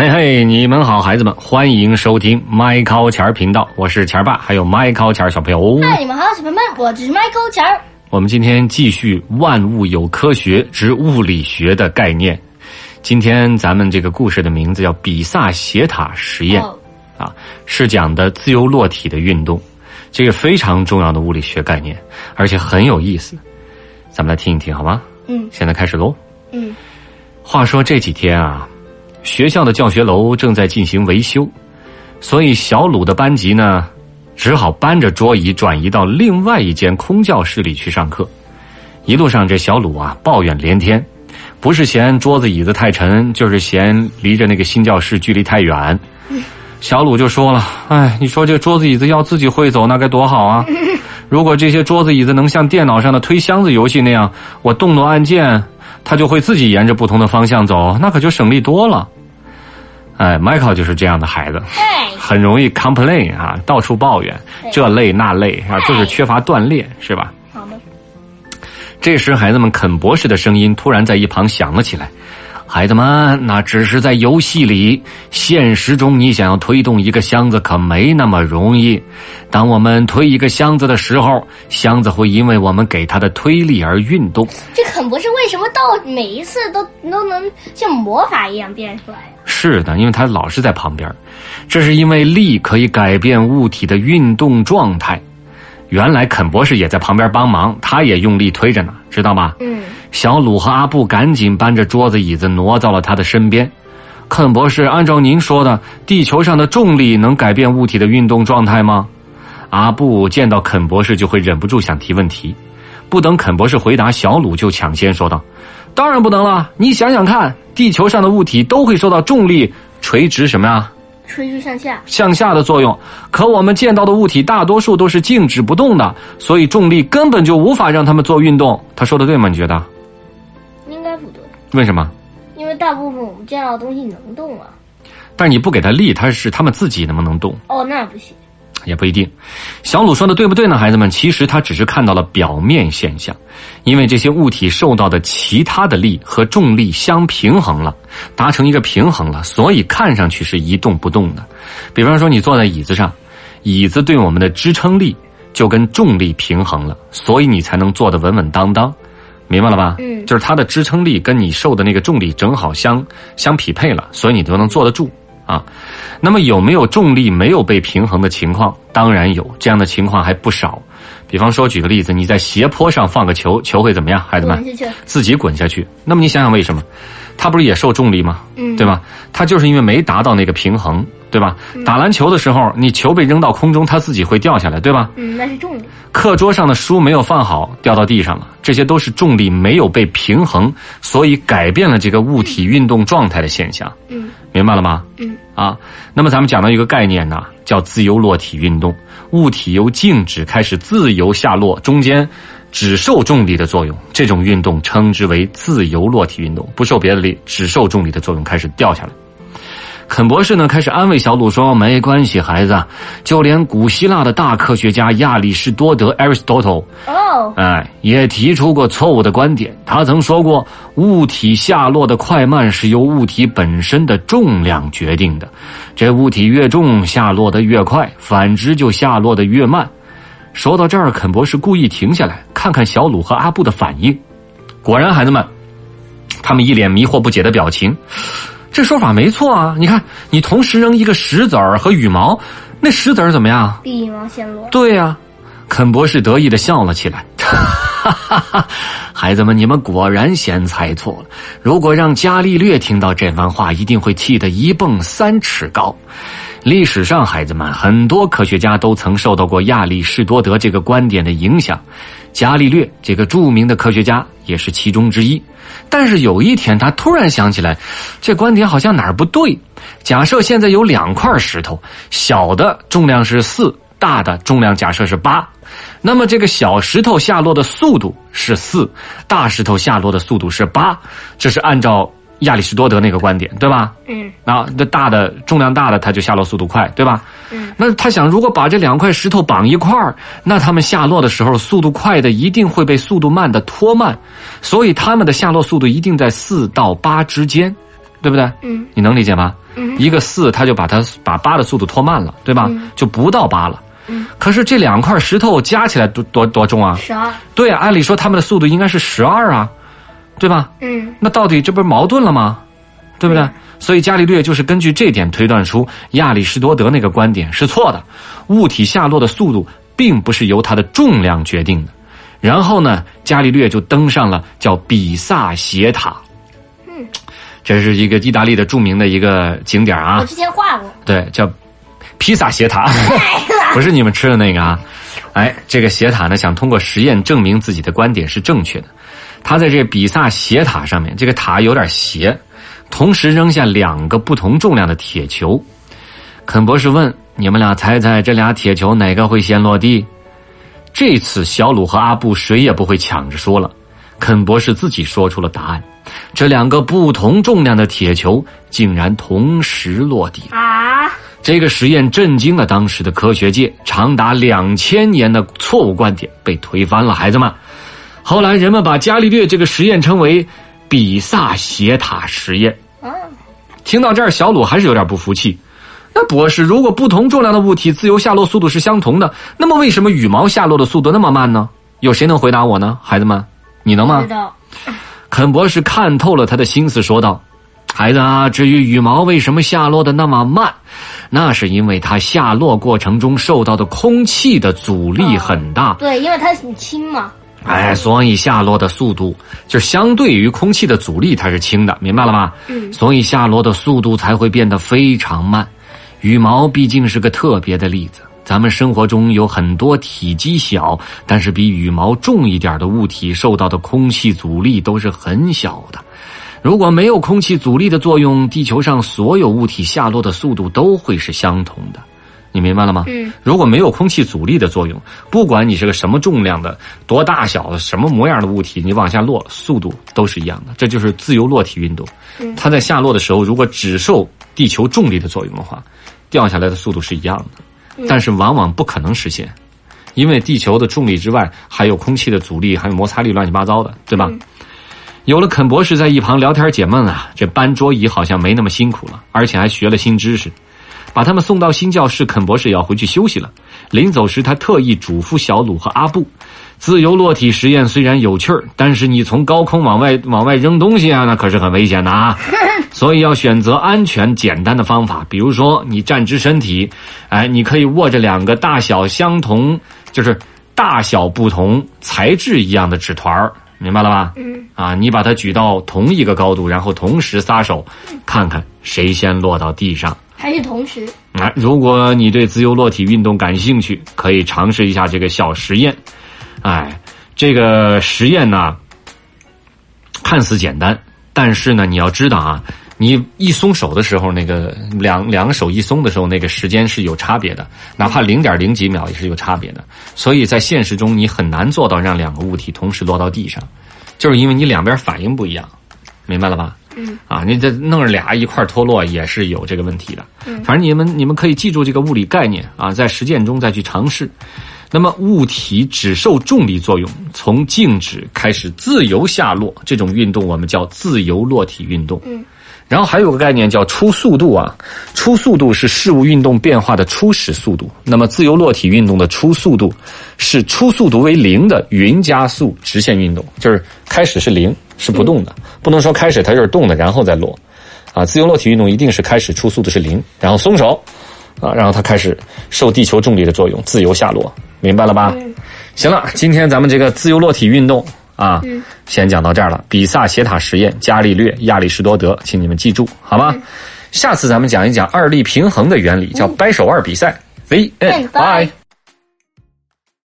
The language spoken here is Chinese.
嘿嘿，你们好，孩子们，欢迎收听麦考钱儿频道，我是钱儿爸，还有麦考钱儿小朋友。嗨，你们好，小朋友们，我是 Michael 钱儿。我们今天继续“万物有科学”之物理学的概念。今天咱们这个故事的名字叫“比萨斜塔实验”，哦啊，是讲的自由落体的运动，这个非常重要的物理学概念，而且很有意思。咱们来听一听好吗？嗯现在开始喽。嗯，话说这几天啊，学校的教学楼正在进行维修，所以小鲁的班级呢，只好搬着桌椅转移到另外一间空教室里去上课。一路上，这小鲁啊抱怨连天，不是嫌桌子椅子太沉，就是嫌离着那个新教室距离太远。小鲁就说了：“哎，你说这桌子椅子要自己会走，那该多好啊！如果这些桌子椅子能像电脑上的推箱子游戏那样，我动动按键，它就会自己沿着不同的方向走，那可就省力多了。”哎，Michael 就是这样的孩子，哎，很容易 complain 啊，到处抱怨，这累那累啊，就是缺乏锻炼，是吧？好的。这时，孩子们肯博士的声音突然在一旁响了起来：“孩子们，那只是在游戏里，现实中你想要推动一个箱子可没那么容易。当我们推一个箱子的时候，箱子会因为我们给它的推力而运动。这肯博士为什么到每一次都都能像魔法一样变出来呀？是的，因为他老是在旁边，这是因为力可以改变物体的运动状态。原来肯博士也在旁边帮忙，他也用力推着呢，知道吗？嗯，小鲁和阿布赶紧搬着桌子椅子挪到了他的身边。肯博士，按照您说的，地球上的重力能改变物体的运动状态吗？阿布见到肯博士就会忍不住想提问题，不等肯博士回答，小鲁就抢先说道：“当然不能了！你想想看，地球上的物体都会受到重力垂直什么呀？垂直向下。向下的作用。可我们见到的物体大多数都是静止不动的，所以重力根本就无法让它们做运动。他说的对吗？你觉得？为什么？因为大部分我们见到的东西能动啊。但是你不给它力，它是它们自己能不能动哦，那不行。也不一定。小鲁说的对不对呢，孩子们？其实他只是看到了表面现象，因为这些物体受到的其他的力和重力相平衡了，达成一个平衡了，所以看上去是一动不动的。比方说，你坐在椅子上，椅子对我们的支撑力就跟重力平衡了，所以你才能坐得稳稳当当。明白了吧？嗯就是它的支撑力跟你受的那个重力正好相相匹配了，所以你就能坐得住啊。那么有没有重力没有被平衡的情况？当然有，这样的情况还不少。比方说，举个例子，你在斜坡上放个球，球会怎么样？孩子们。自己滚下去。那么你想想为什么？它不是也受重力吗？嗯对吧？它就是因为没达到那个平衡，对吧？打篮球的时候，你球被扔到空中，它自己会掉下来，对吧？嗯，那是重力。课桌上的书没有放好，掉到地上了，这些都是重力没有被平衡，所以改变了这个物体运动状态的现象。嗯明白了吗？嗯啊，那么咱们讲到一个概念呢，叫自由落体运动。物体由静止开始自由下落，中间只受重力的作用，这种运动称之为自由落体运动，不受别的力，只受重力的作用开始掉下来。肯博士呢开始安慰小鲁说：“没关系，孩子，就连古希腊的大科学家亚里士多德 （Aristotle） 哦，哎，也提出过错误的观点。他曾说过，物体下落的快慢是由物体本身的重量决定的。这物体越重，下落的越快；反之，就下落的越慢。说到这儿，肯博士故意停下来，看看小鲁和阿布的反应。果然，孩子们，他们一脸迷惑不解的表情。这说法没错啊！你看，你同时扔一个石子儿和羽毛，那石子儿怎么样？比羽毛先落。对呀、肯博士得意的笑了起来。哈哈哈！孩子们，你们果然先猜错了。如果让伽利略听到这番话，一定会气得一蹦三尺高。历史上，孩子们，很多科学家都曾受到过亚里士多德这个观点的影响。伽利略这个著名的科学家也是其中之一。但是有一天，他突然想起来，这观点好像哪儿不对。假设现在有两块石头，小的重量是四，大的重量假设是八，那么这个小石头下落的速度是四，大石头下落的速度是八，这是按照亚里士多德那个观点，对吧？嗯啊，那大的重量大的，它就下落速度快，对吧？嗯，那他想，如果把这两块石头绑一块儿，那他们下落的时候，速度快的一定会被速度慢的拖慢，所以他们的下落速度一定在四到八之间，对不对？嗯你能理解吗？嗯一个四，他就把它把八的速度拖慢了，对吧？就不到八了。可是这两块石头加起来多多多重啊？十二。对啊，按理说他们的速度应该是十二啊，对吧？嗯，那到底这不是矛盾了吗？对不对？所以伽利略就是根据这点推断出亚里士多德那个观点是错的，物体下落的速度并不是由它的重量决定的。然后呢，伽利略就登上了叫比萨斜塔。嗯，这是一个意大利的著名的一个景点啊我。之前画过。对，叫披萨斜塔，不是你们吃的那个啊。哎，这个斜塔呢，想通过实验证明自己的观点是正确的。他在这比萨斜塔上面，这个塔有点斜，同时扔下两个不同重量的铁球。肯博士问：“你们俩猜猜这俩铁球哪个会先落地？”这次小鲁和阿布谁也不会抢着说了，肯博士自己说出了答案。这两个不同重量的铁球竟然同时落地。啊，这个实验震惊了当时的科学界，长达两千年的错误观点被推翻了。孩子们，后来人们把伽利略这个实验称为比萨斜塔实验。啊，听到这儿，小鲁还是有点不服气。那博士，如果不同重量的物体自由下落速度是相同的，那么为什么羽毛下落的速度那么慢呢？有谁能回答我呢？孩子们，你能吗知？道。肯博士看透了他的心思，说道：“孩子啊，至于羽毛为什么下落的那么慢，那是因为它下落过程中受到的空气的阻力很大，对，因为它很轻嘛。哎，所以下落的速度就相对于空气的阻力它是轻的，明白了吗？嗯所以下落的速度才会变得非常慢。羽毛毕竟是个特别的例子，咱们生活中有很多体积小但是比羽毛重一点的物体受到的空气阻力都是很小的。如果没有空气阻力的作用，地球上所有物体下落的速度都会是相同的。你明白了吗？嗯，如果没有空气阻力的作用，不管你是个什么重量的、多大小的、什么模样的物体，你往下落，速度都是一样的。这就是自由落体运动。它在下落的时候，如果只受地球重力的作用的话，掉下来的速度是一样的，但是往往不可能实现，因为地球的重力之外还有空气的阻力，还有摩擦力，乱七八糟的，对吧？有了肯博士在一旁聊天解闷啊，这搬桌椅好像没那么辛苦了，而且还学了新知识。把他们送到新教室，肯博士也要回去休息了。临走时，他特意嘱咐小鲁和阿布：自由落体实验虽然有趣儿，但是你从高空往外往外扔东西啊，那可是很危险的啊。所以要选择安全简单的方法，比如说你站直身体，哎，你可以握着两个大小相同，就是大小不同、材质一样的纸团儿，明白了吧？嗯。啊，你把它举到同一个高度，然后同时撒手，看看谁先落到地上。还是同时。啊，如果你对自由落体运动感兴趣，可以尝试一下这个小实验。哎，这个实验呢，看似简单，但是呢，你要知道啊，你一松手的时候，那个两两个手一松的时候，那个时间是有差别的，哪怕零点零几秒也是有差别的。所以在现实中，你很难做到让两个物体同时落到地上，就是因为你两边反应不一样，明白了吧？嗯啊，你这弄着俩一块儿脱落也是有这个问题的。嗯反正你们你们可以记住这个物理概念啊，在实践中再去尝试。那么物体只受重力作用，从静止开始自由下落，这种运动我们叫自由落体运动。嗯。然后还有个概念叫初速度啊，初速度是事物运动变化的初始速度。那么自由落体运动的初速度是初速度为零的匀加速直线运动，就是开始是零，是不动的，不能说开始它就是动的，然后再落。啊，自由落体运动一定是开始初速度是零，然后松手，啊，然后它开始受地球重力的作用自由下落，明白了吧？嗯行了，今天咱们这个自由落体运动啊，嗯先讲到这儿了。比萨斜塔实验，伽利略、亚里士多德，请你们记住，好吗？下次咱们讲一讲二力平衡的原理，叫掰手腕比赛。The end. Bye. Bye.